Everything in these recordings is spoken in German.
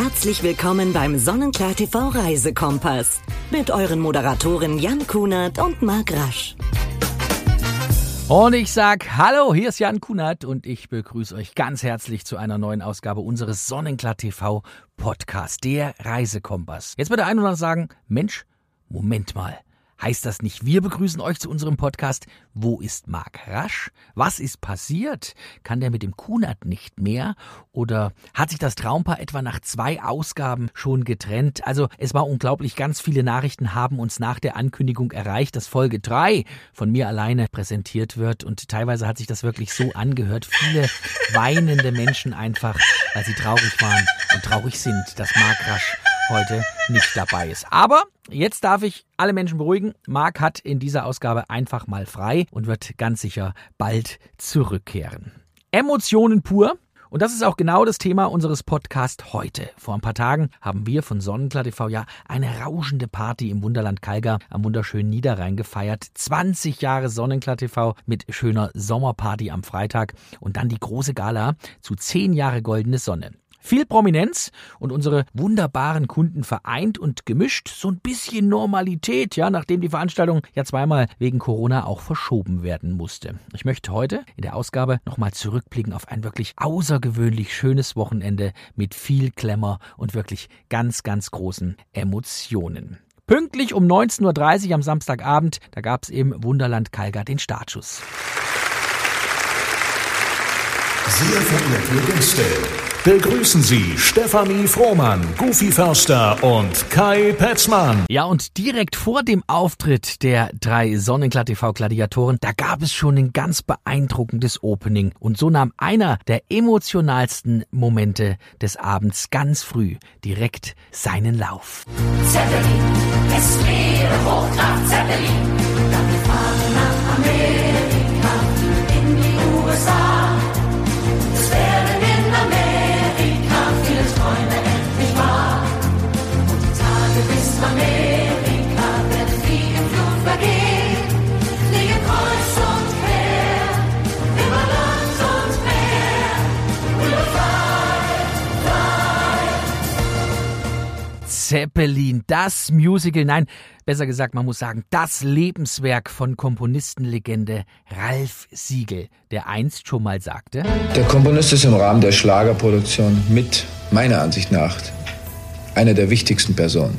Herzlich willkommen beim Sonnenklar TV Reisekompass mit euren Moderatoren Jan Kunert und Marc Rasch. Und ich sag Hallo, hier ist Jan Kunert und ich begrüße euch ganz herzlich zu einer neuen Ausgabe unseres Sonnenklar TV Podcast, der Reisekompass. Jetzt wird der eine oder andere sagen, Mensch, Moment mal. Heißt das nicht, wir begrüßen euch zu unserem Podcast? Wo ist Marc Rasch? Was ist passiert? Kann der mit dem Kunert nicht mehr? Oder hat sich das Traumpaar etwa nach zwei Ausgaben schon getrennt? Also es war unglaublich, ganz viele Nachrichten haben uns nach der Ankündigung erreicht, dass Folge drei von mir alleine präsentiert wird. Und teilweise hat sich das wirklich so angehört. Viele weinende Menschen einfach, weil sie traurig waren und traurig sind, dass Marc Rasch heute nicht dabei ist. Aber jetzt darf ich alle Menschen beruhigen. Marc hat in dieser Ausgabe einfach mal frei und wird ganz sicher bald zurückkehren. Emotionen pur. Und das ist auch genau das Thema unseres Podcasts heute. Vor ein paar Tagen haben wir von Sonnenklar TV ja eine rauschende Party im Wunderland Kalgar am wunderschönen Niederrhein gefeiert. 20 Jahre Sonnenklar TV mit schöner Sommerparty am Freitag und dann die große Gala zu 10 Jahre Goldene Sonne. Viel Prominenz und unsere wunderbaren Kunden vereint und gemischt. So ein bisschen Normalität, ja, nachdem die Veranstaltung ja zweimal wegen Corona auch verschoben werden musste. Ich möchte heute in der Ausgabe nochmal zurückblicken auf ein wirklich außergewöhnlich schönes Wochenende mit viel Klemmer und wirklich ganz, ganz großen Emotionen. Pünktlich um 19.30 Uhr am Samstagabend, da gab es im Wunderland Kalgar den Startschuss. Sehr verehrte Gäste, begrüßen Sie Stefanie Frohmann, Goofy Förster und Kai Petzmann. Ja, und direkt vor dem Auftritt der drei Sonnenklar TV Gladiatoren, da gab es schon ein ganz beeindruckendes Opening. Und so nahm einer der emotionalsten Momente des Abends ganz früh direkt seinen Lauf. Zeppelin, es wäre Hochkraft Zeppelin, dann wir fahren nach Amerika, in die USA. Zeppelin, das Musical, nein, besser gesagt, man muss sagen, das Lebenswerk von Komponistenlegende Ralf Siegel, der einst schon mal sagte, Der Komponist ist im Rahmen der Schlagerproduktion mit, meiner Ansicht nach, einer der wichtigsten Personen.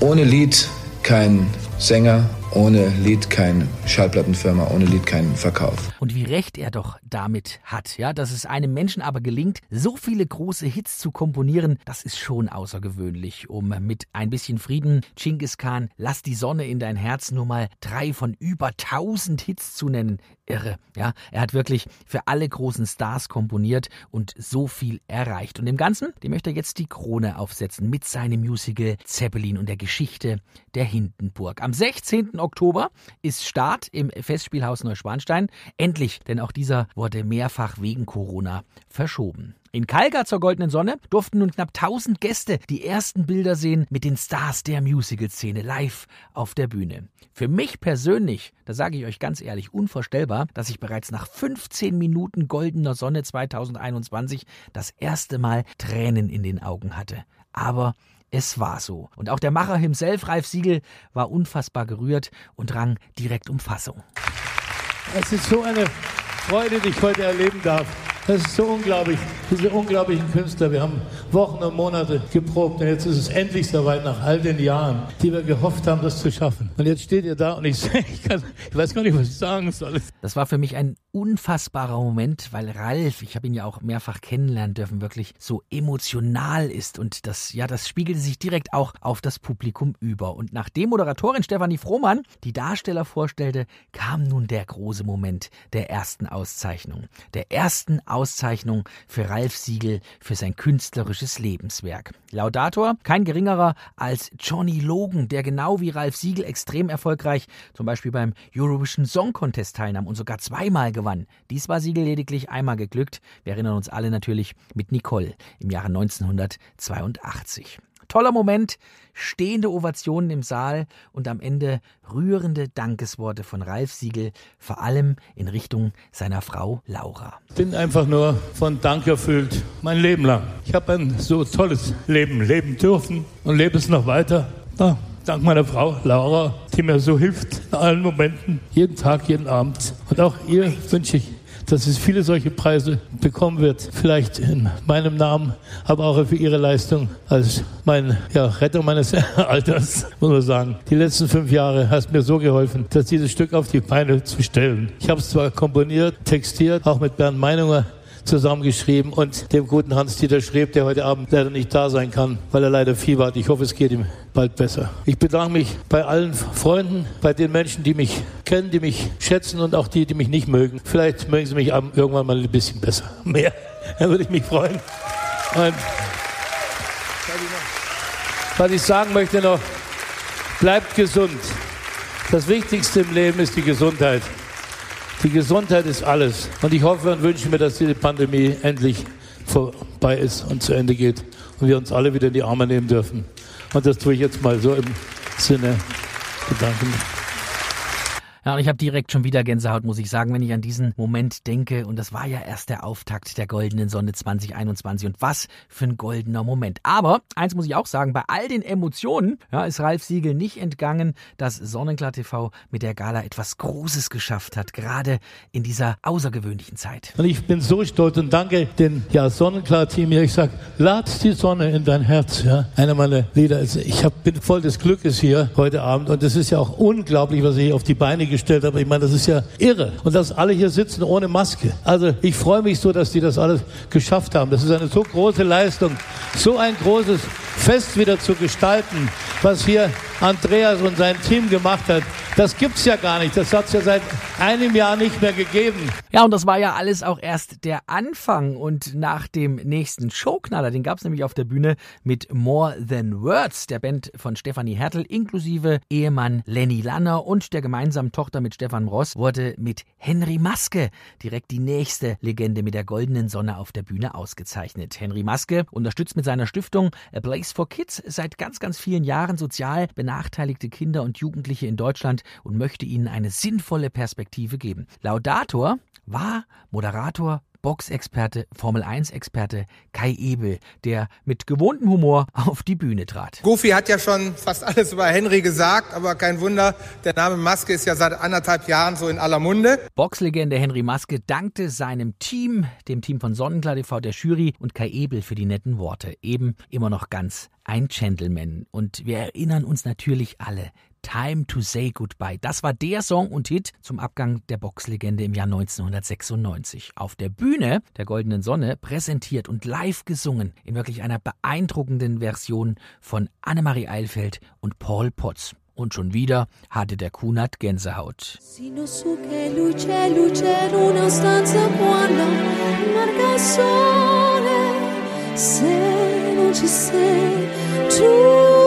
Ohne Lied kein Sänger, ohne Lied kein Schallplattenfirma, ohne Lied kein Verkauf. und wie recht er doch damit hat, ja, dass es einem Menschen aber gelingt, so viele große Hits zu komponieren, das ist schon außergewöhnlich, um mit ein bisschen Frieden, Genghis Khan, lass die Sonne in dein Herz nur mal drei von über tausend Hits zu nennen. Irre, ja, er hat wirklich für alle großen Stars komponiert und so viel erreicht. Und im Ganzen, dem möchte er jetzt die Krone aufsetzen mit seinem Musical Zeppelin und der Geschichte der Hindenburg. Am 16. Oktober ist Start im Festspielhaus Neuschwanstein. Endlich, denn auch dieser wurde mehrfach wegen Corona verschoben. In Kalgar zur Goldenen Sonne durften nun knapp 1000 Gäste die ersten Bilder sehen mit den Stars der Musical-Szene live auf der Bühne. Für mich persönlich, da sage ich euch ganz ehrlich, unvorstellbar, dass ich bereits nach 15 Minuten Goldener Sonne 2021 das erste Mal Tränen in den Augen hatte. Aber es war so. Und auch der Macher himself, Ralf Siegel, war unfassbar gerührt und rang direkt um Fassung. Es ist so eine Freude, die ich heute erleben darf. Das ist so unglaublich, diese unglaublichen Künstler. Wir haben Wochen und Monate geprobt und jetzt ist es endlich soweit nach all den Jahren, die wir gehofft haben, das zu schaffen. Und jetzt steht ihr da und ich, ich, kann, ich weiß gar nicht, was ich sagen soll. Das war für mich ein unfassbarer Moment, weil Ralf, ich habe ihn ja auch mehrfach kennenlernen dürfen, wirklich so emotional ist und das, ja, das spiegelte sich direkt auch auf das Publikum über. Und nachdem Moderatorin Stefanie Frohmann die Darsteller vorstellte, kam nun der große Moment der ersten Auszeichnung. Der ersten Auszeichnung für Ralf Siegel für sein künstlerisches Lebenswerk. Laudator, kein geringerer als Johnny Logan, der genau wie Ralf Siegel extrem erfolgreich zum Beispiel beim Eurovision Song Contest teilnahm und sogar zweimal gewann. Dies war Siegel lediglich einmal geglückt. Wir erinnern uns alle natürlich mit Nicole im Jahre 1982. Toller Moment, stehende Ovationen im Saal und am Ende rührende Dankesworte von Ralf Siegel, vor allem in Richtung seiner Frau Laura. Ich bin einfach nur von Dank erfüllt, mein Leben lang. Ich habe ein so tolles Leben leben dürfen und lebe es noch weiter. Ja, dank meiner Frau Laura, die mir so hilft in allen Momenten, jeden Tag, jeden Abend. Und auch ihr wünsche ich dass es viele solche Preise bekommen wird. Vielleicht in meinem Namen, aber auch für ihre Leistung als mein ja, Retter meines Alters, muss man sagen. Die letzten fünf Jahre hast mir so geholfen, dass dieses Stück auf die Beine zu stellen. Ich habe es zwar komponiert, textiert, auch mit Bernd Meinunger zusammengeschrieben und dem guten Hans-Dieter Schreb, der heute Abend leider nicht da sein kann, weil er leider Fieber hat. Ich hoffe, es geht ihm bald besser. Ich bedanke mich bei allen Freunden, bei den Menschen, die mich kennen, die mich schätzen und auch die, die mich nicht mögen. Vielleicht mögen sie mich irgendwann mal ein bisschen besser. Mehr. Da würde ich mich freuen. Und was ich sagen möchte noch, bleibt gesund. Das Wichtigste im Leben ist die Gesundheit. Die Gesundheit ist alles. Und ich hoffe und wünsche mir, dass diese Pandemie endlich vorbei ist und zu Ende geht und wir uns alle wieder in die Arme nehmen dürfen. Und das tue ich jetzt mal so im Sinne bedanken. Ja, und ich habe direkt schon wieder Gänsehaut, muss ich sagen, wenn ich an diesen Moment denke. Und das war ja erst der Auftakt der Goldenen Sonne 2021. Und was für ein goldener Moment. Aber eins muss ich auch sagen, bei all den Emotionen ja, ist Ralf Siegel nicht entgangen, dass Sonnenklar TV mit der Gala etwas Großes geschafft hat, gerade in dieser außergewöhnlichen Zeit. Und ich bin so stolz und danke dem ja, Sonnenklar-Team hier. Ich sage, lad die Sonne in dein Herz. Ja. Einer meiner Lieder. Also ich hab, bin voll des Glückes hier heute Abend. Und es ist ja auch unglaublich, was ich hier auf die Beine gestellt habe. Ich meine, das ist ja irre. Und dass alle hier sitzen ohne Maske. Also ich freue mich so, dass die das alles geschafft haben. Das ist eine so große Leistung, so ein großes Fest wieder zu gestalten, was hier Andreas und sein Team gemacht hat. Das gibt's ja gar nicht. Das hat's ja seit einem Jahr nicht mehr gegeben. Ja, und das war ja alles auch erst der Anfang. Und nach dem nächsten Showknaller, den gab's nämlich auf der Bühne mit More Than Words, der Band von Stefanie Hertel, inklusive Ehemann Lenny Lanner und der gemeinsamen Tochter mit Stefan Ross, wurde mit Henry Maske direkt die nächste Legende mit der goldenen Sonne auf der Bühne ausgezeichnet. Henry Maske unterstützt mit seiner Stiftung A Place for Kids seit ganz, ganz vielen Jahren sozial benachteiligte Kinder und Jugendliche in Deutschland und möchte ihnen eine sinnvolle Perspektive geben. Laudator war Moderator Boxexperte, Formel 1 Experte Kai Ebel, der mit gewohntem Humor auf die Bühne trat. Goofy hat ja schon fast alles über Henry gesagt, aber kein Wunder, der Name Maske ist ja seit anderthalb Jahren so in aller Munde. Boxlegende Henry Maske dankte seinem Team, dem Team von Sonnenklar TV, der Jury und Kai Ebel für die netten Worte. Eben immer noch ganz ein Gentleman. Und wir erinnern uns natürlich alle, Time to Say Goodbye. Das war der Song und Hit zum Abgang der Boxlegende im Jahr 1996. Auf der Bühne der Goldenen Sonne präsentiert und live gesungen in wirklich einer beeindruckenden Version von Annemarie Eilfeld und Paul Potts. Und schon wieder hatte der Kunert Gänsehaut. Se non ci sei tu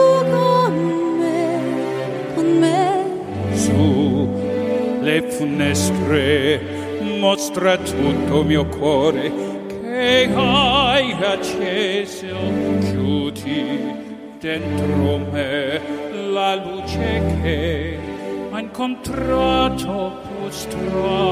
Su le finestre mostra tutto mio cuore che hai acceso, chiudi dentro me la luce che ha incontrato prostrata.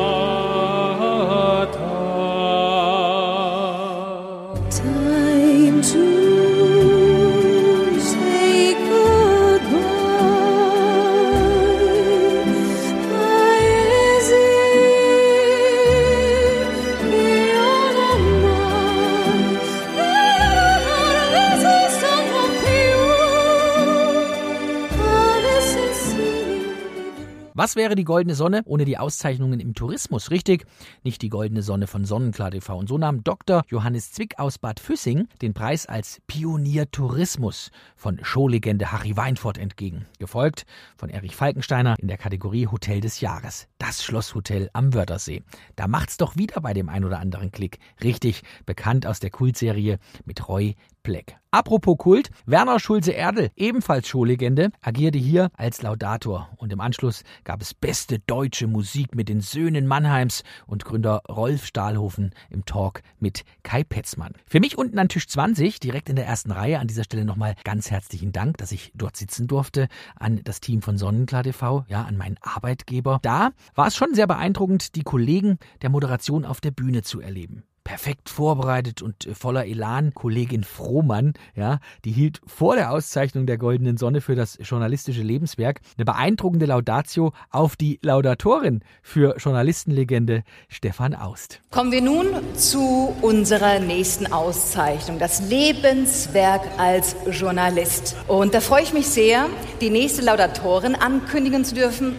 Was wäre die Goldene Sonne ohne die Auszeichnungen im Tourismus? Richtig, nicht die Goldene Sonne von Sonnenklar TV. Und so nahm Dr. Johannes Zwick aus Bad Füssing den Preis als Pionier Tourismus von Showlegende Harry Weinfurt entgegen. Gefolgt von Erich Falkensteiner in der Kategorie Hotel des Jahres. Das Schlosshotel am Wörthersee. Da macht's doch wieder bei dem ein oder anderen Klick. Richtig, bekannt aus der Kultserie mit Roy Black. Apropos Kult, Werner Schulze-Erdel, ebenfalls Showlegende, agierte hier als Laudator und im Anschluss gab es beste deutsche Musik mit den Söhnen Mannheims und Gründer Rolf Stahlhofen im Talk mit Kai Petzmann. Für mich unten an Tisch 20, direkt in der ersten Reihe, an dieser Stelle nochmal ganz herzlichen Dank, dass ich dort sitzen durfte, an das Team von Sonnenklar TV, ja, an meinen Arbeitgeber. Da war es schon sehr beeindruckend, die Kollegen der Moderation auf der Bühne zu erleben perfekt vorbereitet und äh, voller Elan. Kollegin Frohmann, ja, die hielt vor der Auszeichnung der Goldenen Sonne für das journalistische Lebenswerk eine beeindruckende Laudatio auf die Laudatorin für Journalistenlegende Stefan Aust. Kommen wir nun zu unserer nächsten Auszeichnung, das Lebenswerk als Journalist. Und da freue ich mich sehr, die nächste Laudatorin ankündigen zu dürfen.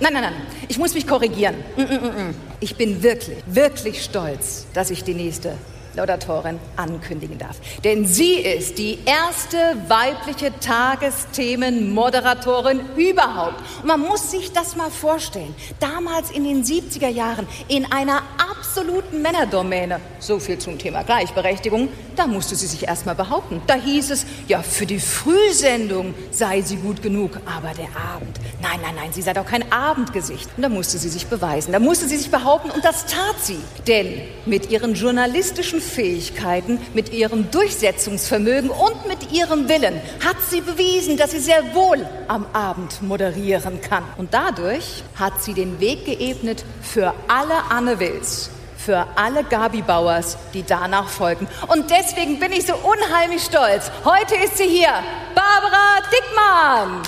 Nein, nein, nein, ich muss mich korrigieren. Mm, mm, mm, ich bin wirklich, wirklich stolz, dass ich die nächste Laudatorin ankündigen darf. Denn sie ist die erste weibliche Tagesthemenmoderatorin überhaupt. Und man muss sich das mal vorstellen. Damals in den 70er Jahren in einer absoluten Männerdomäne. So viel zum Thema Gleichberechtigung. Da musste sie sich erstmal behaupten. Da hieß es, ja, für die Frühsendung sei sie gut genug, aber der Abend. Nein, nein, nein, sie sei doch kein Abendgesicht. Und da musste sie sich beweisen. Da musste sie sich behaupten und das tat sie. Denn mit ihren journalistischen Fähigkeiten, mit ihrem Durchsetzungsvermögen und mit ihrem Willen hat sie bewiesen, dass sie sehr wohl am Abend moderieren kann. Und dadurch hat sie den Weg geebnet für alle Anne Wills, für alle Gabi Bauers, die danach folgen. Und deswegen bin ich so unheimlich stolz. Heute ist sie hier, Barbara Dickmann.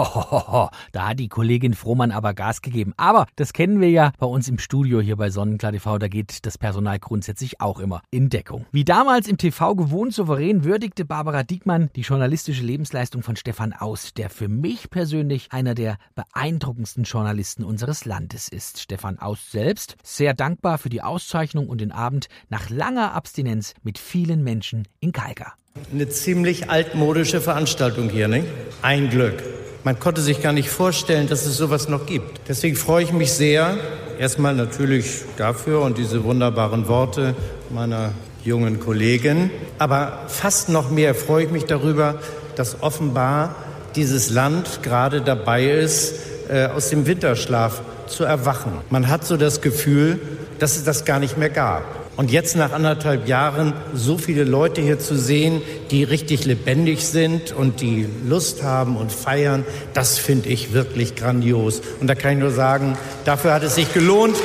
Hohoho, da hat die Kollegin Frohmann aber Gas gegeben. Aber das kennen wir ja bei uns im Studio hier bei Sonnenklar TV. Da geht das Personal grundsätzlich auch immer in Deckung. Wie damals im TV gewohnt souverän würdigte Barbara Diekmann die journalistische Lebensleistung von Stefan Aus, der für mich persönlich einer der beeindruckendsten Journalisten unseres Landes ist. Stefan Aus selbst sehr dankbar für die Auszeichnung und den Abend nach langer Abstinenz mit vielen Menschen in Kalka. Eine ziemlich altmodische Veranstaltung hier, nicht? Ein Glück. Man konnte sich gar nicht vorstellen, dass es sowas noch gibt. Deswegen freue ich mich sehr, erstmal natürlich dafür und diese wunderbaren Worte meiner jungen Kollegin. Aber fast noch mehr freue ich mich darüber, dass offenbar dieses Land gerade dabei ist, äh, aus dem Winterschlaf zu erwachen. Man hat so das Gefühl, dass es das gar nicht mehr gab. Und jetzt nach anderthalb Jahren so viele Leute hier zu sehen, die richtig lebendig sind und die Lust haben und feiern, das finde ich wirklich grandios. Und da kann ich nur sagen, dafür hat es sich gelohnt,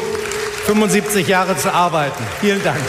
75 Jahre zu arbeiten. Vielen Dank.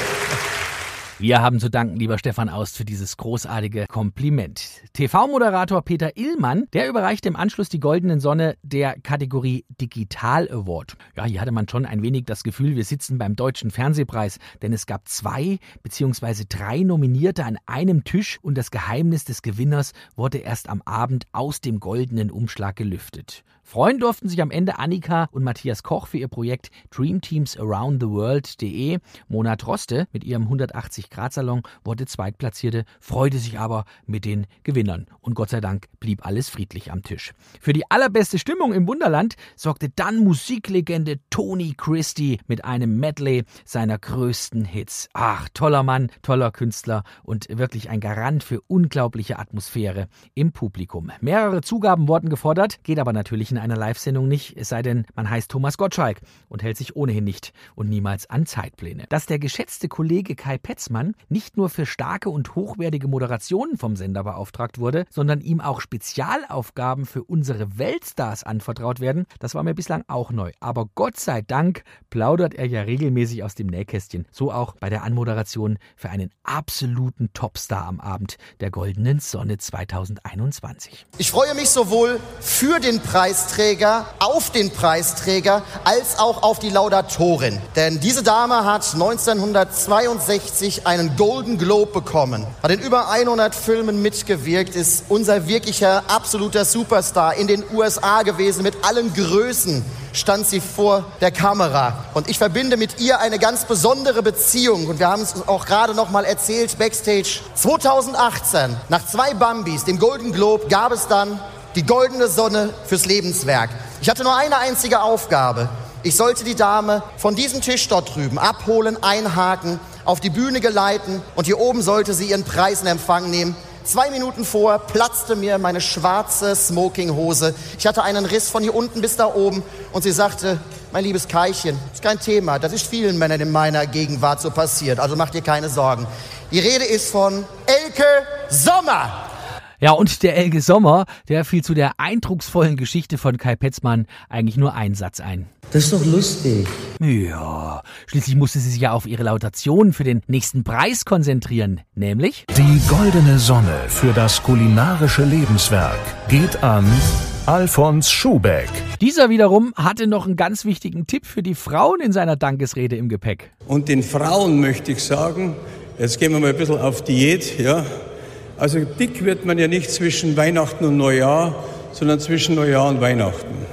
Wir haben zu danken, lieber Stefan Aust, für dieses großartige Kompliment. TV-Moderator Peter Illmann, der überreichte im Anschluss die Goldenen Sonne der Kategorie Digital Award. Ja, hier hatte man schon ein wenig das Gefühl, wir sitzen beim Deutschen Fernsehpreis, denn es gab zwei beziehungsweise drei Nominierte an einem Tisch und das Geheimnis des Gewinners wurde erst am Abend aus dem goldenen Umschlag gelüftet. Freuen durften sich am Ende Annika und Matthias Koch für ihr Projekt Dream Teams Around the World.de. Mona Troste mit ihrem 180-Grad-Salon wurde Zweitplatzierte, freute sich aber mit den Gewinnern. Und Gott sei Dank blieb alles friedlich am Tisch. Für die allerbeste Stimmung im Wunderland sorgte dann Musiklegende Tony Christie mit einem Medley seiner größten Hits. Ach, toller Mann, toller Künstler und wirklich ein Garant für unglaubliche Atmosphäre im Publikum. Mehrere Zugaben wurden gefordert, geht aber natürlich in einer Live-Sendung nicht, es sei denn, man heißt Thomas Gottschalk und hält sich ohnehin nicht und niemals an Zeitpläne. Dass der geschätzte Kollege Kai Petzmann nicht nur für starke und hochwertige Moderationen vom Sender beauftragt wurde, sondern ihm auch Spezialaufgaben für unsere Weltstars anvertraut werden, das war mir bislang auch neu. Aber Gott sei Dank plaudert er ja regelmäßig aus dem Nähkästchen. So auch bei der Anmoderation für einen absoluten Topstar am Abend der Goldenen Sonne 2021. Ich freue mich sowohl für den Preisträger, auf den Preisträger, als auch auf die Laudatorin. Denn diese Dame hat 1962 einen Golden Globe bekommen, hat in über 100 Filmen mitgewirkt, ist unser wirklicher absoluter Superstar in den USA gewesen, mit allen Größen stand sie vor der Kamera. Und ich verbinde mit ihr eine ganz besondere Beziehung. Und wir haben es auch gerade noch mal erzählt, Backstage. 2018, nach zwei Bambis, dem Golden Globe, gab es dann die goldene Sonne fürs Lebenswerk. Ich hatte nur eine einzige Aufgabe. Ich sollte die Dame von diesem Tisch dort drüben abholen, einhaken, auf die Bühne geleiten und hier oben sollte sie ihren Preis in Empfang nehmen. Zwei Minuten vor platzte mir meine schwarze Smokinghose. Ich hatte einen Riss von hier unten bis da oben und sie sagte, mein liebes Keichen, ist kein Thema, das ist vielen Männern in meiner Gegenwart so passiert, also mach dir keine Sorgen. Die Rede ist von Elke Sommer. Ja, und der Elge Sommer, der fiel zu der eindrucksvollen Geschichte von Kai Petzmann eigentlich nur ein Satz ein. Das ist doch lustig. Ja, schließlich musste sie sich ja auf ihre Lautation für den nächsten Preis konzentrieren, nämlich Die goldene Sonne für das kulinarische Lebenswerk geht an Alfons Schubeck. Dieser wiederum hatte noch einen ganz wichtigen Tipp für die Frauen in seiner Dankesrede im Gepäck. Und den Frauen möchte ich sagen, jetzt gehen wir mal ein bisschen auf Diät, ja. Also dick wird man ja nicht zwischen Weihnachten und Neujahr, sondern zwischen Neujahr und Weihnachten.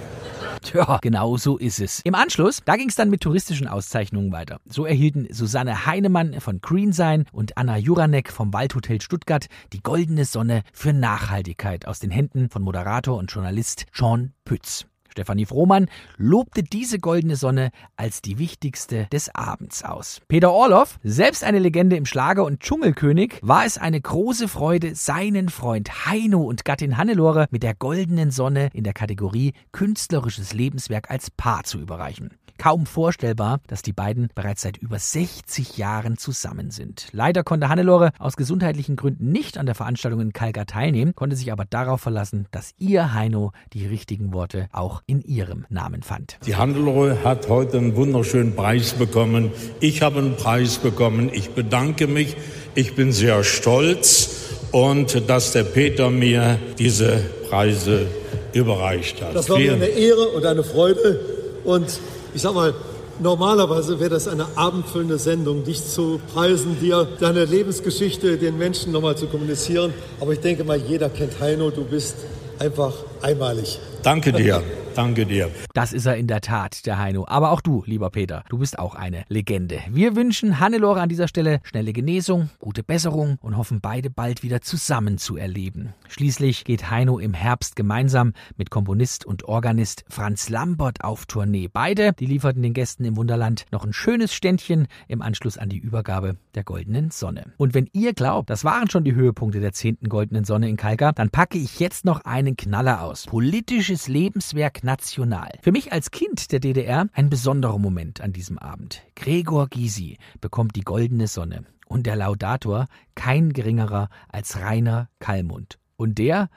Tja, genau so ist es. Im Anschluss, da ging es dann mit touristischen Auszeichnungen weiter. So erhielten Susanne Heinemann von Greensign und Anna Juranek vom Waldhotel Stuttgart die goldene Sonne für Nachhaltigkeit aus den Händen von Moderator und Journalist Sean Pütz. Stefanie Frohmann lobte diese goldene Sonne als die wichtigste des Abends aus. Peter Orloff, selbst eine Legende im Schlager und Dschungelkönig, war es eine große Freude, seinen Freund Heino und Gattin Hannelore mit der goldenen Sonne in der Kategorie Künstlerisches Lebenswerk als Paar zu überreichen. Kaum vorstellbar, dass die beiden bereits seit über 60 Jahren zusammen sind. Leider konnte Hannelore aus gesundheitlichen Gründen nicht an der Veranstaltung in Kalka teilnehmen, konnte sich aber darauf verlassen, dass ihr Heino die richtigen Worte auch in ihrem Namen fand. Die Hannelore hat heute einen wunderschönen Preis bekommen. Ich habe einen Preis bekommen. Ich bedanke mich. Ich bin sehr stolz und dass der Peter mir diese Preise überreicht hat. Das war mir eine Ehre und eine Freude. Und ich sag mal, normalerweise wäre das eine abendfüllende Sendung, dich zu preisen, dir deine Lebensgeschichte den Menschen nochmal zu kommunizieren. Aber ich denke mal, jeder kennt Heino, du bist einfach einmalig. Danke dir. Danke dir. Das ist er in der Tat, der Heino. Aber auch du, lieber Peter, du bist auch eine Legende. Wir wünschen Hannelore an dieser Stelle schnelle Genesung, gute Besserung und hoffen beide bald wieder zusammen zu erleben. Schließlich geht Heino im Herbst gemeinsam mit Komponist und Organist Franz Lambert auf Tournee. Beide, die lieferten den Gästen im Wunderland noch ein schönes Ständchen im Anschluss an die Übergabe der Goldenen Sonne. Und wenn ihr glaubt, das waren schon die Höhepunkte der 10. Goldenen Sonne in Kalka, dann packe ich jetzt noch einen Knaller aus. Politisches Lebenswerk national. Für mich als Kind der DDR ein besonderer Moment an diesem Abend. Gregor Gysi bekommt die Goldene Sonne und der Laudator kein geringerer als Rainer Kallmund. Und der,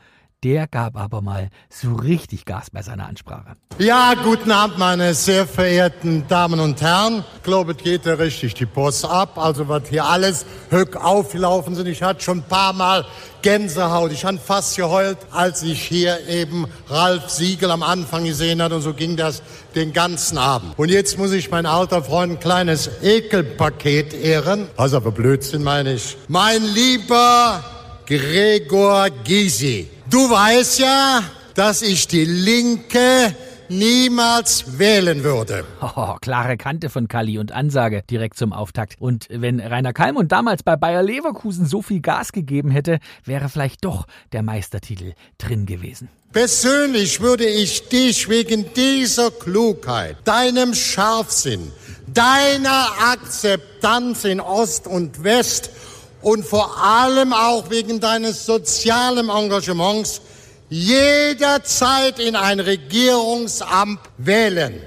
der gab aber mal so richtig Gas bei seiner Ansprache. Ja, guten Abend, meine sehr verehrten Damen und Herren. Ich glaube, es geht ja richtig die Post ab. Also, was hier alles höck aufgelaufen sind. Ich hatte schon ein paar Mal Gänsehaut. Ich habe fast geheult, als ich hier eben Ralf Siegel am Anfang gesehen habe. Und so ging das den ganzen Abend. Und jetzt muss ich mein alter Freund ein kleines Ekelpaket ehren. Also, aber Blödsinn meine ich. Mein lieber Gregor Gysi. Du weißt ja, dass ich die Linke niemals wählen würde. Oh, klare Kante von Kalli und Ansage direkt zum Auftakt. Und wenn Rainer Kallmund damals bei Bayer Leverkusen so viel Gas gegeben hätte, wäre vielleicht doch der Meistertitel drin gewesen. Persönlich würde ich dich wegen dieser Klugheit, deinem Scharfsinn, deiner Akzeptanz in Ost und West und vor allem auch wegen deines sozialen Engagements jederzeit in ein Regierungsamt wählen.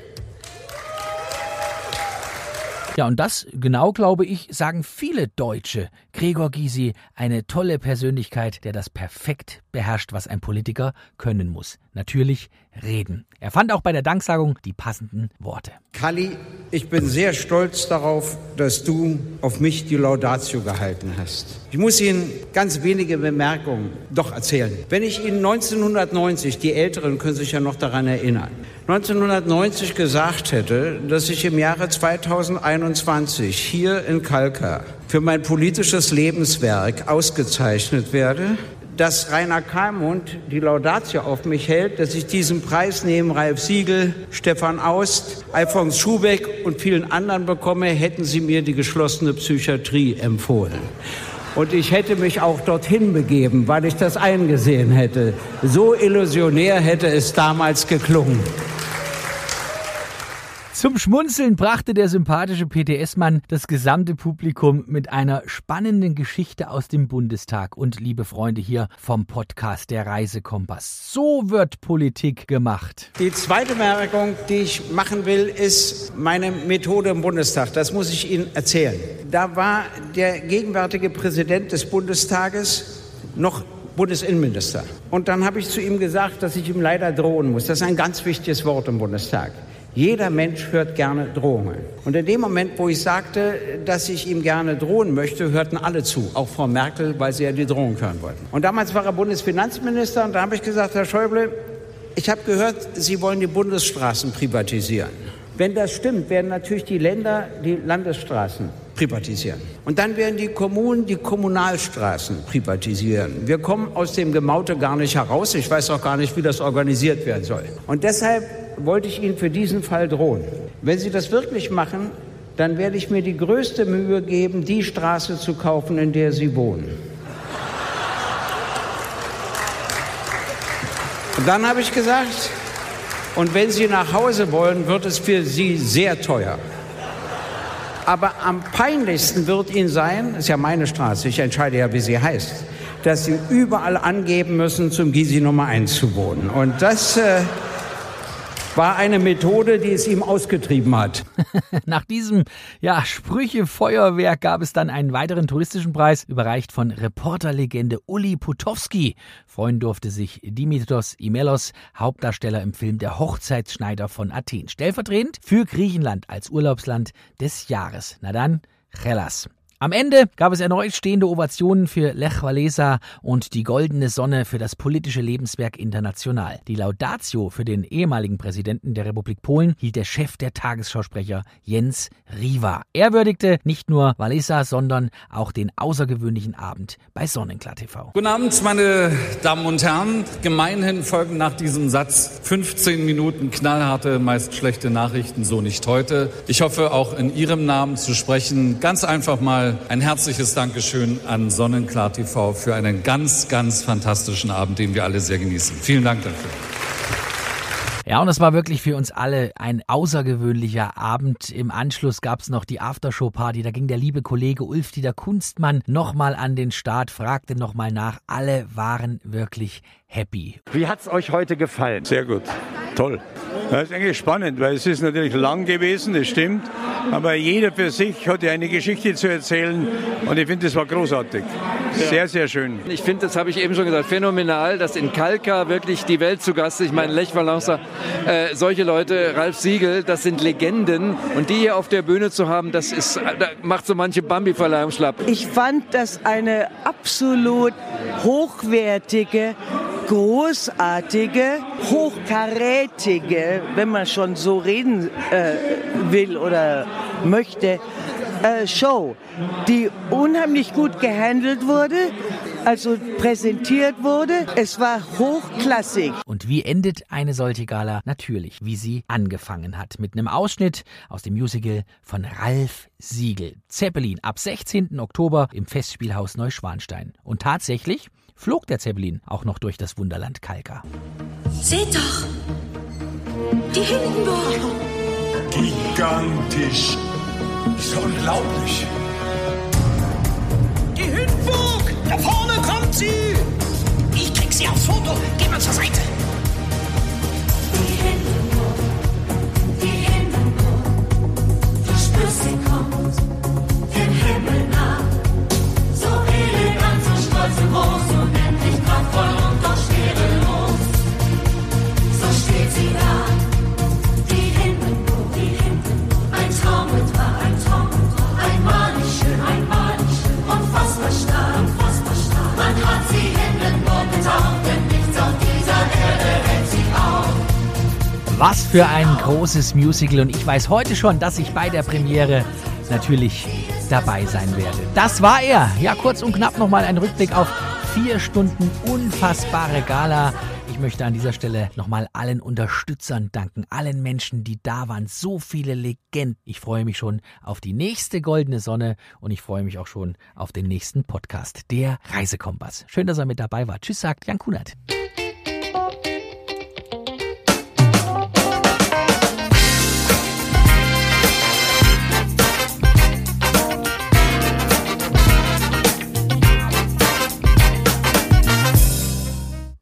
Ja, und das, genau glaube ich, sagen viele Deutsche. Gregor Gysi, eine tolle Persönlichkeit, der das perfekt beherrscht, was ein Politiker können muss. Natürlich reden. Er fand auch bei der Danksagung die passenden Worte. Kalli, ich bin sehr stolz darauf, dass du auf mich die Laudatio gehalten hast. Ich muss Ihnen ganz wenige Bemerkungen doch erzählen. Wenn ich Ihnen 1990, die Älteren können sich ja noch daran erinnern, 1990 gesagt hätte, dass ich im Jahre 2021 hier in Kalka für mein politisches Lebenswerk ausgezeichnet werde, dass Rainer Kalmund die Laudatio auf mich hält, dass ich diesen Preis neben Ralf Siegel, Stefan Aust, Alfons Schubeck und vielen anderen bekomme, hätten sie mir die geschlossene Psychiatrie empfohlen. Und ich hätte mich auch dorthin begeben, weil ich das eingesehen hätte. So illusionär hätte es damals geklungen. Zum Schmunzeln brachte der sympathische PTS-Mann das gesamte Publikum mit einer spannenden Geschichte aus dem Bundestag. Und liebe Freunde hier vom Podcast Der Reisekompass. So wird Politik gemacht. Die zweite Bemerkung, die ich machen will, ist meine Methode im Bundestag. Das muss ich Ihnen erzählen. Da war der gegenwärtige Präsident des Bundestages noch Bundesinnenminister. Und dann habe ich zu ihm gesagt, dass ich ihm leider drohen muss. Das ist ein ganz wichtiges Wort im Bundestag. Jeder Mensch hört gerne Drohungen. Und in dem Moment, wo ich sagte, dass ich ihm gerne drohen möchte, hörten alle zu, auch Frau Merkel, weil sie ja die Drohung hören wollten. Und damals war er Bundesfinanzminister und da habe ich gesagt, Herr Schäuble, ich habe gehört, Sie wollen die Bundesstraßen privatisieren. Wenn das stimmt, werden natürlich die Länder die Landesstraßen privatisieren. Und dann werden die Kommunen die Kommunalstraßen privatisieren. Wir kommen aus dem Gemaute gar nicht heraus. Ich weiß auch gar nicht, wie das organisiert werden soll. Und deshalb wollte ich Ihnen für diesen Fall drohen. Wenn Sie das wirklich machen, dann werde ich mir die größte Mühe geben, die Straße zu kaufen, in der Sie wohnen. Und dann habe ich gesagt, und wenn Sie nach Hause wollen, wird es für Sie sehr teuer. Aber am peinlichsten wird Ihnen sein, ist ja meine Straße, ich entscheide ja, wie sie heißt, dass Sie überall angeben müssen, zum Gysi Nummer 1 zu wohnen. Und das äh, war eine Methode, die es ihm ausgetrieben hat. Nach diesem ja, Sprüche-Feuerwerk gab es dann einen weiteren touristischen Preis, überreicht von Reporterlegende Uli Putowski. Freuen durfte sich Dimitrios Imelos, Hauptdarsteller im Film Der Hochzeitsschneider von Athen. Stellvertretend für Griechenland als Urlaubsland des Jahres. Na dann, Hellas. Am Ende gab es erneut stehende Ovationen für Lech Walesa und die goldene Sonne für das politische Lebenswerk international. Die Laudatio für den ehemaligen Präsidenten der Republik Polen hielt der Chef der Tagesschausprecher Jens Riva. Er würdigte nicht nur Walesa, sondern auch den außergewöhnlichen Abend bei Sonnenklar TV. Guten Abend, meine Damen und Herren. Gemeinhin folgen nach diesem Satz 15 Minuten knallharte, meist schlechte Nachrichten, so nicht heute. Ich hoffe, auch in Ihrem Namen zu sprechen. Ganz einfach mal ein herzliches Dankeschön an Sonnenklar TV für einen ganz, ganz fantastischen Abend, den wir alle sehr genießen. Vielen Dank dafür. Ja, und es war wirklich für uns alle ein außergewöhnlicher Abend. Im Anschluss gab es noch die Aftershow-Party. Da ging der liebe Kollege Ulf-Dieter Kunstmann nochmal an den Start, fragte nochmal nach. Alle waren wirklich happy. Wie hat's euch heute gefallen? Sehr gut. Toll. Das ist eigentlich spannend, weil es ist natürlich lang gewesen, das stimmt. Aber jeder für sich hat ja eine Geschichte zu erzählen und ich finde, das war großartig. Sehr, sehr schön. Ich finde, das habe ich eben schon gesagt, phänomenal, dass in Kalka wirklich die Welt zu Gast ist. Ich meine, Lech Walesa, äh, solche Leute, Ralf Siegel, das sind Legenden. Und die hier auf der Bühne zu haben, das ist, da macht so manche Bambi-Verleihung schlapp. Ich fand das eine absolut hochwertige, großartige, hochkarätige, wenn man schon so reden äh, will oder möchte, äh, Show, die unheimlich gut gehandelt wurde, also präsentiert wurde. Es war hochklassig. Und wie endet eine solche Gala? Natürlich, wie sie angefangen hat. Mit einem Ausschnitt aus dem Musical von Ralf Siegel. Zeppelin ab 16. Oktober im Festspielhaus Neuschwanstein. Und tatsächlich flog der Zeppelin auch noch durch das Wunderland Kalka. Seht doch! Die Hindenburg! Gigantisch. Das ist unglaublich. Sie aufs Foto. Geh mal zur Seite. Die Hindenburg, die Hindenburg. Du spürst, sie kommt dem Himmel nah. So elegant, so stolz und groß, unendlich kraftvoll Was für ein großes Musical und ich weiß heute schon, dass ich bei der Premiere natürlich dabei sein werde. Das war er. Ja, kurz und knapp nochmal ein Rückblick auf vier Stunden unfassbare Gala. Ich möchte an dieser Stelle nochmal allen Unterstützern danken, allen Menschen, die da waren, so viele Legenden. Ich freue mich schon auf die nächste goldene Sonne und ich freue mich auch schon auf den nächsten Podcast, der Reisekompass. Schön, dass er mit dabei war. Tschüss, sagt Jan Kunert.